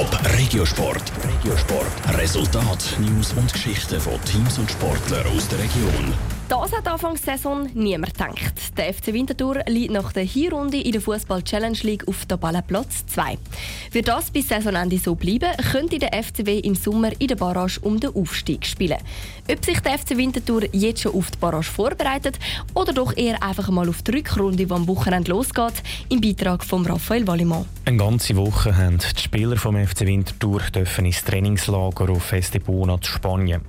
Top Regiosport. Regiosport. Resultat, News und Geschichten von Teams und Sportlern aus der Region. Das hat Anfangs Saison niemand gedacht. Der FC Winterthur liegt nach der Hinrunde in der Fußball Challenge League auf Tabellenplatz 2. Wird das bis Saisonende so bleiben, könnte der FCW im Sommer in der Barrage um den Aufstieg spielen. Ob sich der FC Winterthur jetzt schon auf die Barrage vorbereitet oder doch eher einfach mal auf die Rückrunde, die am Wochenende losgeht, im Beitrag von Raphael Wallimann. Eine ganze Woche haben die Spieler vom FC Winterthur dürfen ins Trainingslager auf Estepona zu Spanien.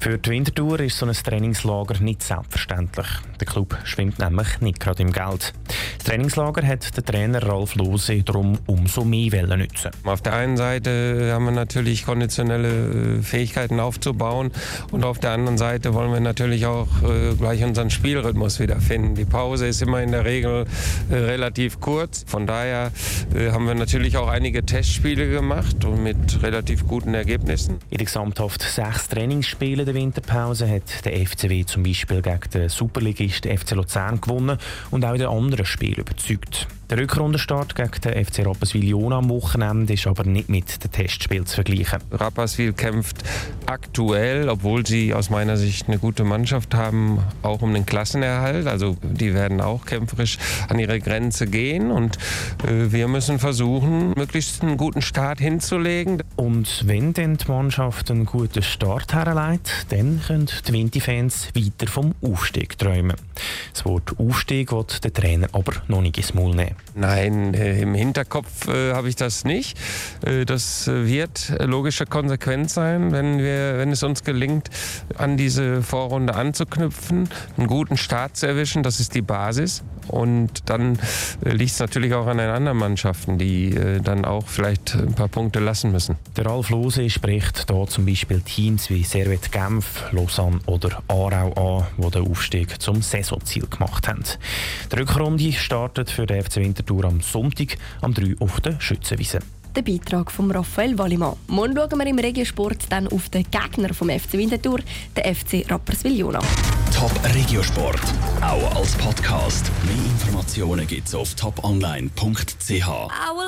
Für die Wintertour ist so ein Trainingslager nicht selbstverständlich. Der Club schwimmt nämlich nicht gerade im Geld. Das Trainingslager hat der Trainer Ralf Lose darum umso mehr nutzen. Auf der einen Seite haben wir natürlich konditionelle äh, Fähigkeiten aufzubauen und auf der anderen Seite wollen wir natürlich auch äh, gleich unseren Spielrhythmus wiederfinden. Die Pause ist immer in der Regel äh, relativ kurz. Von daher haben wir natürlich auch einige Testspiele gemacht und mit relativ guten Ergebnissen. In der gesamthaft sechs Trainingsspiele der Winterpause hat der FCW zum Beispiel gegen den Superligist FC Luzern gewonnen und auch in den anderen Spielen überzeugt. Der Rückrundenstart gegen den FC Rapperswil-Jona am Wochenende ist aber nicht mit dem Testspiel zu vergleichen. Rapperswil kämpft aktuell, obwohl sie aus meiner Sicht eine gute Mannschaft haben, auch um den Klassenerhalt. Also die werden auch kämpferisch an ihre Grenze gehen und äh, wir müssen versuchen, möglichst einen guten Start hinzulegen. Und wenn dann die Mannschaft einen guten Start herleitet, dann können die Winti-Fans weiter vom Aufstieg träumen. Das Wort Aufstieg wird der Trainer aber noch nicht ins Maul nehmen. Nein, äh, im Hinterkopf äh, habe ich das nicht. Äh, das wird logische Konsequenz sein, wenn, wir, wenn es uns gelingt, an diese Vorrunde anzuknüpfen, einen guten Start zu erwischen. Das ist die Basis. Und dann äh, liegt es natürlich auch an den anderen Mannschaften, die äh, dann auch vielleicht ein paar Punkte lassen müssen. Der Ralf Lose spricht da zum Beispiel Teams wie Servet Genf, Lausanne oder Aarau an, die den Aufstieg zum Saisonziel gemacht haben. Die Rückrunde startet für den FC Winterthur am Sonntag am 3 auf der Schützenwiese der Beitrag von Raphael Wallimann. Morgen schauen wir im Regiosport dann auf den Gegner vom FC Winterthur, den FC Rapperswil-Jona. Top Regiosport, auch als Podcast. Mehr Informationen gibt's auf toponline.ch.